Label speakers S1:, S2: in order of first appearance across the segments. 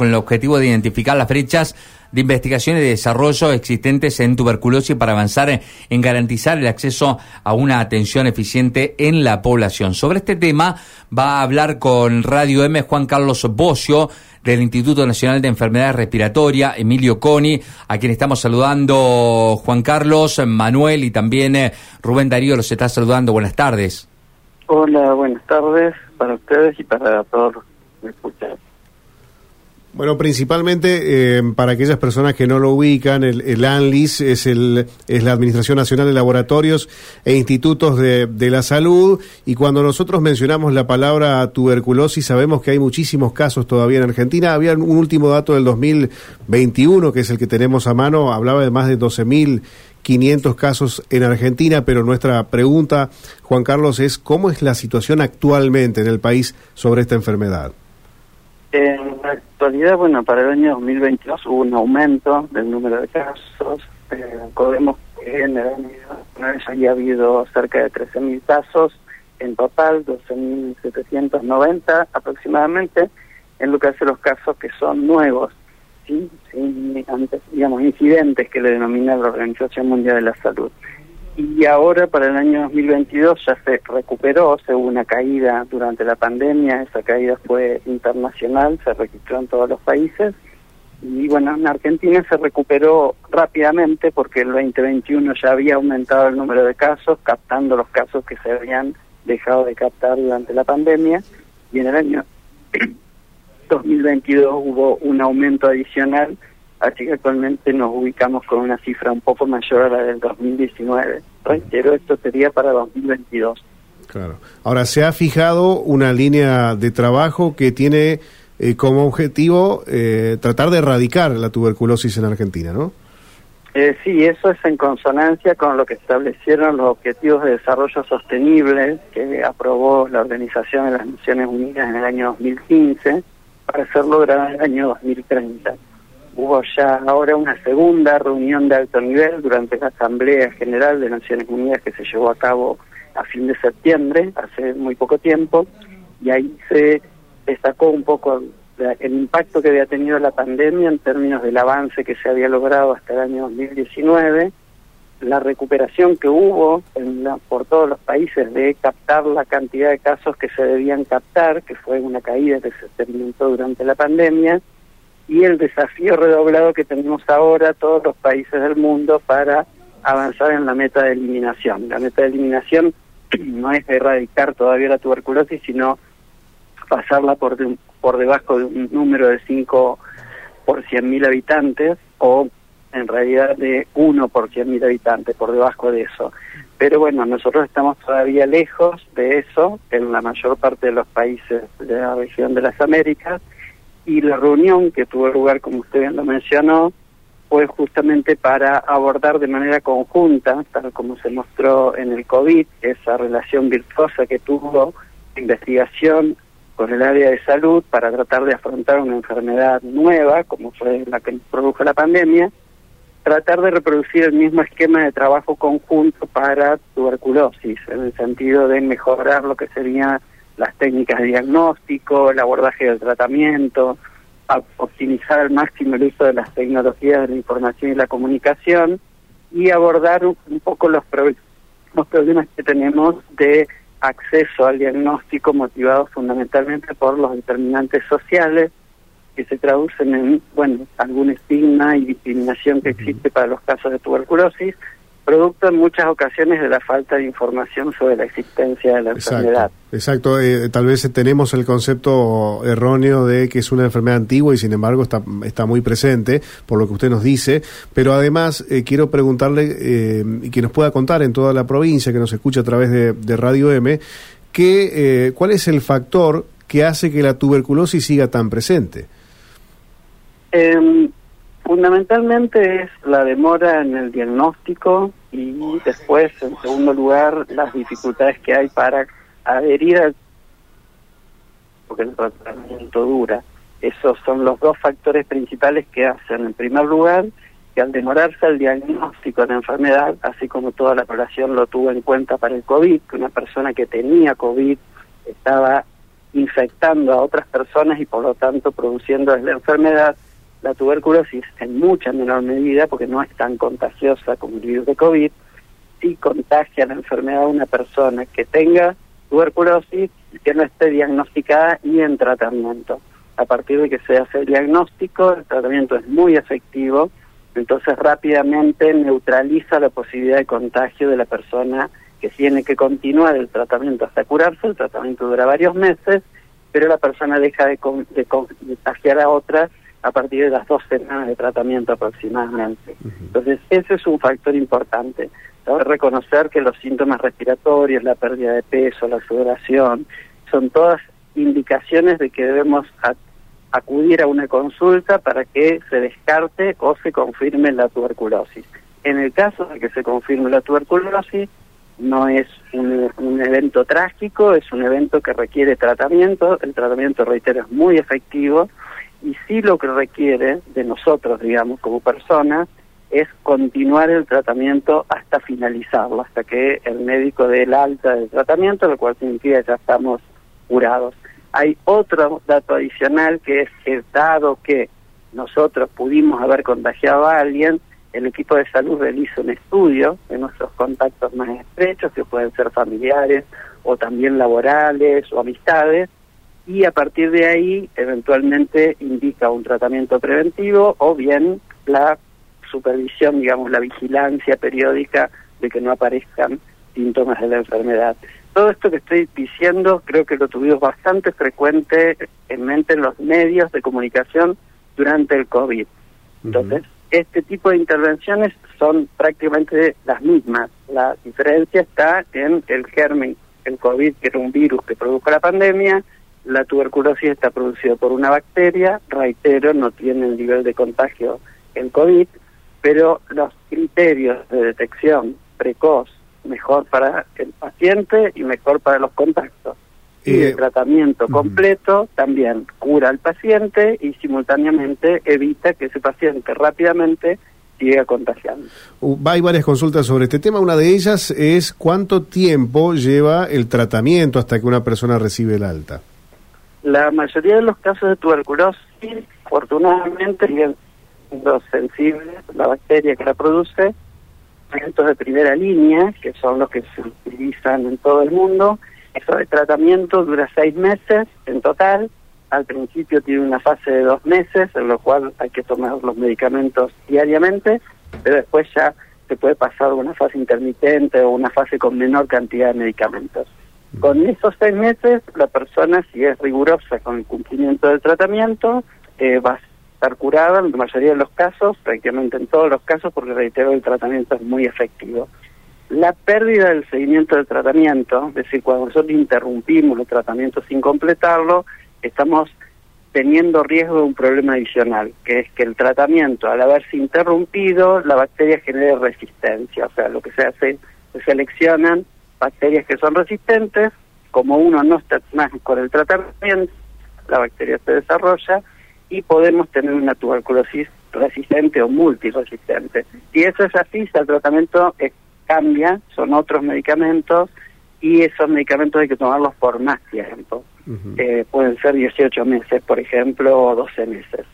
S1: con el objetivo de identificar las brechas de investigación y de desarrollo existentes en tuberculosis para avanzar en, garantizar el acceso a una atención eficiente en la población. Sobre este tema va a hablar con Radio M Juan Carlos Bocio del Instituto Nacional de Enfermedades Respiratorias, Emilio Coni, a quien estamos saludando Juan Carlos, Manuel y también eh, Rubén Darío los está saludando. Buenas tardes.
S2: Hola, buenas tardes para ustedes y para todos los que escuchan.
S3: Bueno, principalmente eh, para aquellas personas que no lo ubican, el, ANLIS es, el, es la Administración Nacional de Laboratorios e Institutos de, la Salud y cuando nosotros mencionamos la palabra tuberculosis sabemos que hay muchísimos casos todavía en Argentina. Había un último dato del 2021, que es el que tenemos a mano, hablaba de más de 12.500 casos en Argentina, pero nuestra pregunta, Juan Carlos, es ¿cómo es la situación actualmente en el país sobre esta enfermedad?
S2: En la actualidad, bueno, para el año 2022 hubo un aumento del número de casos. Eh, que en el año 2019 ya había habido cerca de 13.000 casos, en total 12.790 aproximadamente, en lo que hace los casos que son nuevos. ¿sí? Antes, digamos, incidentes que le denomina la Organización Mundial de la Salud y ahora para el año 2022 ya se recuperó, se hubo una caída durante la pandemia, esa caída fue internacional, se registró en todos los países. Y bueno, en Argentina se recuperó rápidamente porque el 2021 ya había aumentado el número de casos, captando los casos que se habían dejado de captar durante la pandemia. Y en el año 2022 hubo un aumento adicional así que actualmente nos ubicamos con una cifra un poco mayor a la del 2019. Reitero, esto sería para 2022.
S3: Claro. Ahora, se ha fijado una línea de trabajo que tiene eh, como objetivo eh, tratar de erradicar la tuberculosis en Argentina, ¿no?
S2: Eh, sí, eso es en consonancia con lo que establecieron los Objetivos de Desarrollo Sostenible que aprobó la Organización de las Naciones Unidas en el año 2015 para ser lograda en el año 2030 hubo ya ahora una segunda reunión de alto nivel durante la Asamblea General de Naciones Unidas que se llevó a cabo a fin de septiembre, hace muy poco tiempo, y ahí se destacó un poco el impacto que había tenido la pandemia en términos del avance que se había logrado hasta el año 2019, la recuperación que hubo en por todos los países de captar la cantidad de casos que se debían captar, que fue una caída que se experimentó durante la pandemia, y el desafío redoblado que tenemos ahora todos los países del mundo para avanzar en la meta de eliminación. La meta de eliminación no es erradicar todavía la tuberculosis, sino pasarla por, por debajo de un número de 5 por 100.000 habitantes o en realidad de 1 por 100.000 habitantes, por debajo de eso. Pero bueno, nosotros estamos todavía lejos de eso en la mayor parte de los países de la región de las Américas y la reunión que tuvo lugar, como usted bien lo mencionó, fue justamente para abordar de manera conjunta, tal como se mostró en el COVID, esa relación virtuosa que tuvo investigación con el área de salud para tratar de afrontar una enfermedad nueva, como fue la que produjo la pandemia, tratar de reproducir el mismo esquema de trabajo conjunto para tuberculosis, en el sentido de mejorar lo que sería las técnicas de diagnóstico, el abordaje del tratamiento, a optimizar al máximo el uso de las tecnologías de la información y la comunicación y abordar un, poco los, los problemas que tenemos de acceso al diagnóstico motivados fundamentalmente por los determinantes sociales que se traducen en, bueno, algún estigma y discriminación que existe para los casos de tuberculosis, producto en muchas ocasiones de la falta de información sobre la existencia de la enfermedad.
S3: Exacto, eh, tal vez tenemos el concepto erróneo de que es una enfermedad antigua y sin embargo está, está muy presente, por lo que usted nos dice, pero además eh, quiero preguntarle, eh, y que nos pueda contar en toda la provincia, que nos escucha a través de, Radio M, que, cuál es el factor que hace que la tuberculosis siga tan presente.
S2: Fundamentalmente es la demora en el diagnóstico, y después, en segundo lugar, las dificultades que hay para adherir al porque el tratamiento dura. Esos son los dos factores principales que hacen, en primer lugar, que al demorarse el diagnóstico de la enfermedad, así como toda la población lo tuvo en cuenta para el COVID, que una persona que tenía COVID estaba infectando a otras personas y por lo tanto produciendo la enfermedad, la tuberculosis en mucha menor medida, porque no es tan contagiosa como el virus de COVID, si contagia la enfermedad a una persona que tenga tuberculosis que no esté diagnosticada y en tratamiento. A partir de que se hace el diagnóstico, el tratamiento es muy efectivo, entonces rápidamente neutraliza la posibilidad de contagio de la persona que tiene que continuar el tratamiento hasta curarse, el tratamiento dura varios meses, pero la persona deja de, contagiar a otras a partir de las dos semanas de tratamiento aproximadamente. Entonces, ese es un factor importante. Saber reconocer que los síntomas respiratorios, la pérdida de peso, la sudoración, son todas indicaciones de que debemos acudir a una consulta para que se descarte o se confirme la tuberculosis. En el caso de que se confirme la tuberculosis, no es un, un, evento trágico, es un evento que requiere tratamiento, el tratamiento, reitero, es muy efectivo y sí lo que requiere de nosotros, digamos, como personas, es continuar el tratamiento hasta finalizarlo, hasta que el médico dé el alta del tratamiento, lo cual significa que ya estamos curados. Hay otro dato adicional que es que dado que nosotros pudimos haber contagiado a alguien, el equipo de salud realiza un estudio de nuestros contactos más estrechos, que pueden ser familiares o también laborales o amistades, y a partir de ahí eventualmente indica un tratamiento preventivo o bien la supervisión, digamos, la vigilancia periódica de que no aparezcan síntomas de la enfermedad. Todo esto que estoy diciendo creo que lo tuvimos bastante frecuente en mente en los medios de comunicación durante el COVID. Entonces, este tipo de intervenciones son prácticamente las mismas. La diferencia está en el germen, el COVID, que era un virus que produjo la pandemia, la tuberculosis está producida por una bacteria, reitero, no tiene el nivel de contagio el COVID, pero los criterios de detección precoz, mejor para el paciente y mejor para los contactos. y el eh, tratamiento completo también cura al paciente y simultáneamente evita que ese paciente rápidamente siga contagiando.
S3: Uh, hay varias consultas sobre este tema. Una de ellas es cuánto tiempo lleva el tratamiento hasta que una persona recibe el alta.
S2: La mayoría de los casos de tuberculosis, afortunadamente, siguen siendo sensibles, la bacteria que la produce, tratamientos de primera línea, que son los que se utilizan en todo el mundo. Eso de tratamiento dura seis meses en total. Al principio tiene una fase de dos meses, en lo cual hay que tomar los medicamentos diariamente, pero después ya se puede pasar una fase intermitente o una fase con menor cantidad de medicamentos. Con esos seis meses, la persona, si es rigurosa con el cumplimiento del tratamiento, eh, va a estar curada en la mayoría de los casos, prácticamente en todos los casos, porque reitero, el tratamiento es muy efectivo. La pérdida del seguimiento del tratamiento, es decir, cuando nosotros interrumpimos el tratamiento sin completarlo, estamos teniendo riesgo de un problema adicional, que es que el tratamiento, al haberse interrumpido, la bacteria genere resistencia. O sea, lo que se hace, se seleccionan bacterias que son resistentes, como uno no está más con el tratamiento, la bacteria se desarrolla y podemos tener una tuberculosis resistente o multiresistente. Si eso es así, si el tratamiento cambia, son otros medicamentos y esos medicamentos hay que tomarlos por más tiempo. Eh, pueden ser 18 meses, por ejemplo, o 12 meses.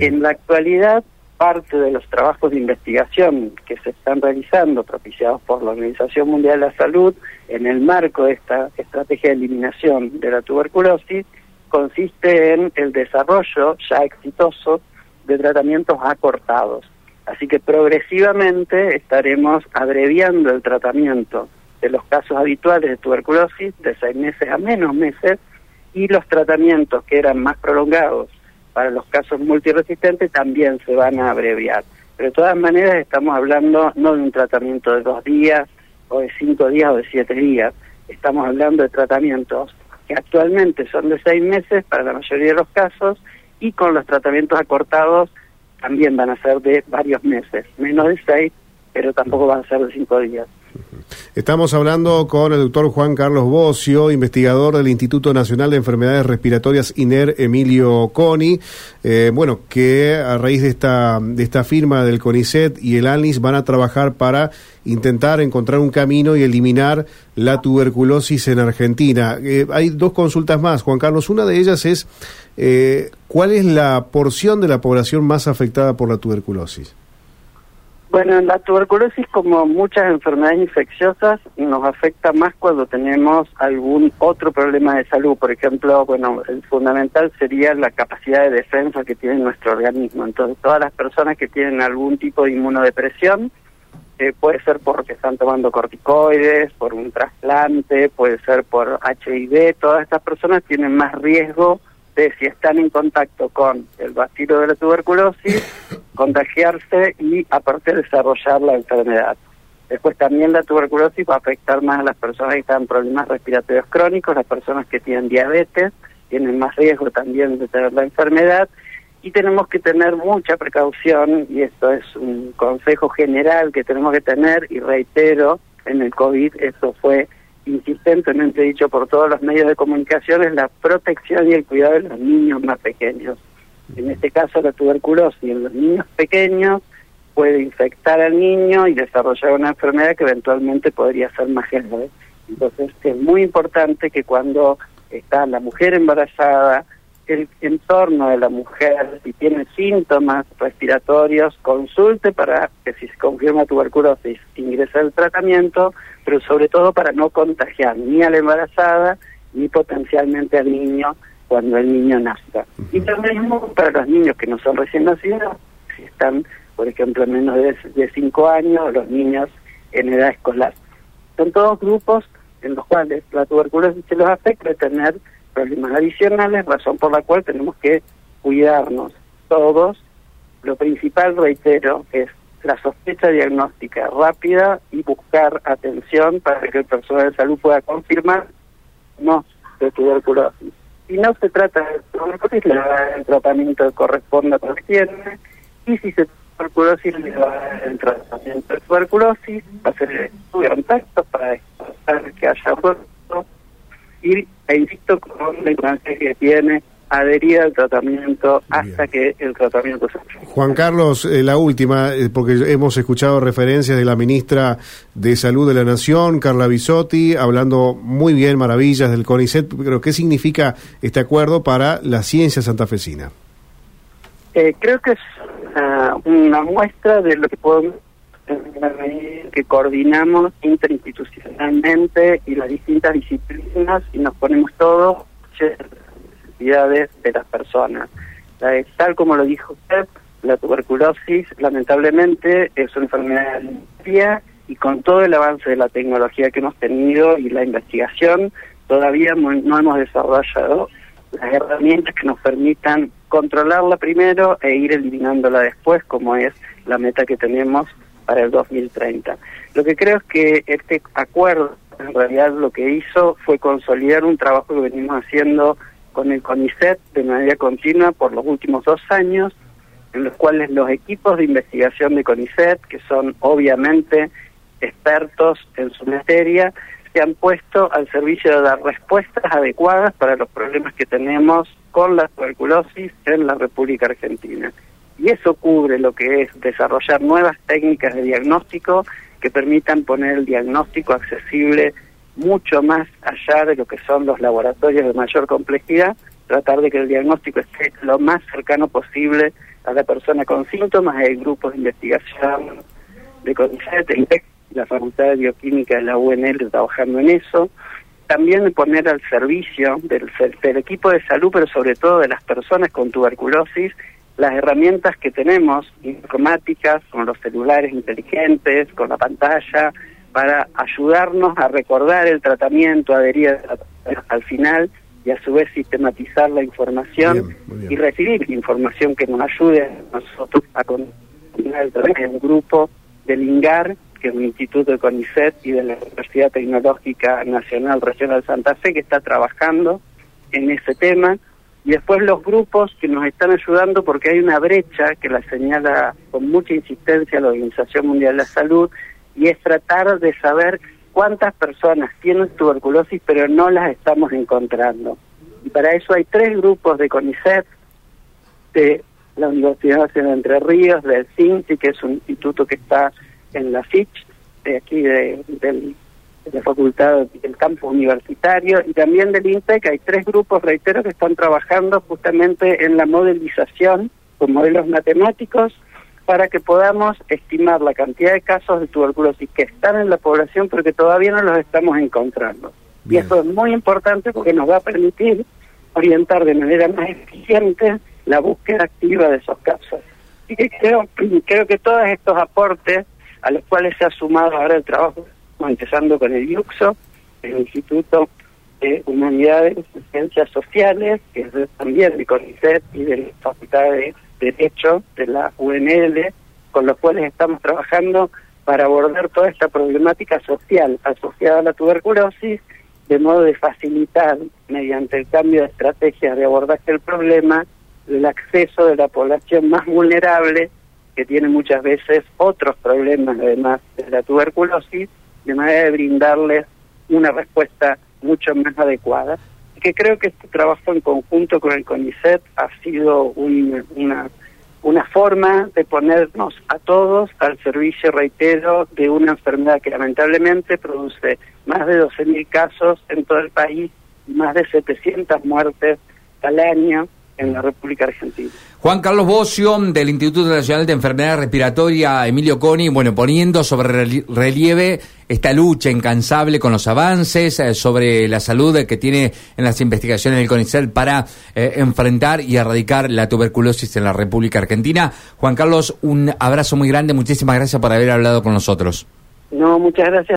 S2: En la actualidad parte de los trabajos de investigación que se están realizando, propiciados por la Organización Mundial de la Salud, en el marco de esta estrategia de eliminación de la tuberculosis, consiste en el desarrollo ya exitoso de tratamientos acortados. Así que progresivamente estaremos abreviando el tratamiento de los casos habituales de tuberculosis de seis meses a menos meses y los tratamientos que eran más prolongados para los casos multiresistentes también se van a abreviar. Pero de todas maneras estamos hablando no de un tratamiento de dos días o de cinco días o de siete días, estamos hablando de tratamientos que actualmente son de seis meses para la mayoría de los casos y con los tratamientos acortados también van a ser de varios meses, menos de seis, pero tampoco van a ser de cinco días.
S3: Estamos hablando con el doctor Juan Carlos Bocio, investigador del Instituto Nacional de Enfermedades Respiratorias INER Emilio Coni. Eh, bueno, que a raíz de esta, de esta firma del CONICET y el ANLIS van a trabajar para intentar encontrar un camino y eliminar la tuberculosis en Argentina. Eh, hay dos consultas más, Juan Carlos. Una de ellas es, eh, ¿cuál es la porción de la población más afectada por la tuberculosis?
S2: Bueno, la tuberculosis, como muchas enfermedades infecciosas, nos afecta más cuando tenemos algún otro problema de salud. Por ejemplo, bueno, el fundamental sería la capacidad de defensa que tiene nuestro organismo. Entonces, todas las personas que tienen algún tipo de inmunodepresión, eh, puede ser porque están tomando corticoides, por un trasplante, puede ser por HIV, todas estas personas tienen más riesgo de si están en contacto con el bacilo de la tuberculosis, contagiarse y aparte desarrollar la enfermedad. Después también la tuberculosis va a afectar más a las personas que están en problemas respiratorios crónicos, las personas que tienen diabetes, tienen más riesgo también de tener la enfermedad y tenemos que tener mucha precaución y esto es un consejo general que tenemos que tener y reitero, en el COVID eso fue insistentemente dicho por todos los medios de comunicación, es la protección y el cuidado de los niños más pequeños. En este caso, la tuberculosis en los niños pequeños puede infectar al niño y desarrollar una enfermedad que eventualmente podría ser más grave. Entonces, es muy importante que cuando está la mujer embarazada, el entorno de la mujer, si tiene síntomas respiratorios, consulte para que si se confirma tuberculosis ingrese al tratamiento, pero sobre todo para no contagiar ni a la embarazada ni potencialmente al niño cuando el niño nazca. Y lo mismo para los niños que no son recién nacidos, si están, por ejemplo, menos de 5 años, los niños en edad escolar. Son todos grupos en los cuales la tuberculosis se los afecta tener problemas adicionales, razón por la cual tenemos que cuidarnos todos. Lo principal, reitero, es la sospecha diagnóstica rápida y buscar atención para que el personal de salud pueda confirmar no de tuberculosis. Si no se trata de tuberculosis, le va el tratamiento que corresponda a tiene, y si se tuberculosis, le va el tratamiento de tuberculosis, va a el estudio de contacto para descartar que haya y e insisto con la importancia que tiene adherir al tratamiento hasta que el tratamiento se
S3: Juan Carlos, eh, la última, eh, porque hemos escuchado referencias de la ministra de Salud de la Nación, Carla Bisotti, hablando muy bien, maravillas del CONICET, pero ¿qué significa este acuerdo para la ciencia santafesina?
S2: Eh, creo que es ah, una muestra de lo que podemos que coordinamos interinstitucionalmente y las distintas disciplinas y nos ponemos todos necesidades de las personas. Tal como lo dijo usted, la tuberculosis lamentablemente es una enfermedad limpia y con todo el avance de la tecnología que hemos tenido y la investigación, todavía no hemos desarrollado las herramientas que nos permitan controlarla primero e ir eliminándola después, como es la meta que tenemos para el 2030. Lo que creo es que este acuerdo en realidad lo que hizo fue consolidar un trabajo que venimos haciendo con el CONICET de manera continua por los últimos dos años, en los cuales los equipos de investigación de CONICET, que son obviamente expertos en su materia, se han puesto al servicio de dar respuestas adecuadas para los problemas que tenemos con la tuberculosis en la República Argentina y eso cubre lo que es desarrollar nuevas técnicas de diagnóstico que permitan poner el diagnóstico accesible mucho más allá de lo que son los laboratorios de mayor complejidad, tratar de que el diagnóstico esté lo más cercano posible a la persona con síntomas. Hay grupos de investigación de CONICET, la Facultad de Bioquímica de la UNL trabajando en eso. También poner al servicio del, del equipo de salud, pero sobre todo de las personas con tuberculosis, las herramientas que tenemos informáticas, con los celulares inteligentes, con la pantalla, para ayudarnos a recordar el tratamiento, adherir al final y a su vez sistematizar la información y recibir información que nos ayude a nosotros a continuar el un grupo del INGAR, que es un instituto de CONICET y de la Universidad Tecnológica Nacional Regional Santa Fe, que está trabajando en ese tema y después los grupos que nos están ayudando porque hay una brecha que la señala con mucha insistencia la Organización Mundial de la Salud y es tratar de saber cuántas personas tienen tuberculosis pero no las estamos encontrando. Y para eso hay tres grupos de CONICET, de la Universidad Nacional de Entre Ríos, del CINCI, que es un instituto que está en la FICH, de aquí de, la facultad del campo universitario, y también del INTEC. Hay tres grupos, reitero, que están trabajando justamente en la modelización con modelos matemáticos para que podamos estimar la cantidad de casos de tuberculosis que están en la población, pero que todavía no los estamos encontrando. Y eso es muy importante porque nos va a permitir orientar de manera más eficiente la búsqueda activa de esos casos. Y que creo, creo que todos estos aportes a los cuales se ha sumado ahora el trabajo, empezando con el IUXO, el Instituto de Humanidades y Ciencias Sociales, que es también de CONICET y de la Facultad de Derecho de la UNL, con los cuales estamos trabajando para abordar toda esta problemática social asociada a la tuberculosis, de modo de facilitar, mediante el cambio de estrategias de abordaje del problema, el acceso de la población más vulnerable, que tiene muchas veces otros problemas además de la tuberculosis, de manera de brindarles una respuesta mucho más adecuada. Que creo que este trabajo en conjunto con el CONICET ha sido una, una forma de ponernos a todos al servicio, reitero, de una enfermedad que lamentablemente produce más de 12.000 casos en todo el país y más de 700 muertes al año en la República Argentina.
S1: Juan Carlos Bocio, del Instituto Nacional de Enfermedad Respiratoria, Emilio Coni, bueno, poniendo sobre relieve esta lucha incansable con los avances eh, sobre la salud que tiene en las investigaciones del CONICET para eh, enfrentar y erradicar la tuberculosis en la República Argentina. Juan Carlos, un abrazo muy grande, muchísimas gracias por haber hablado con nosotros.
S2: No, muchas gracias.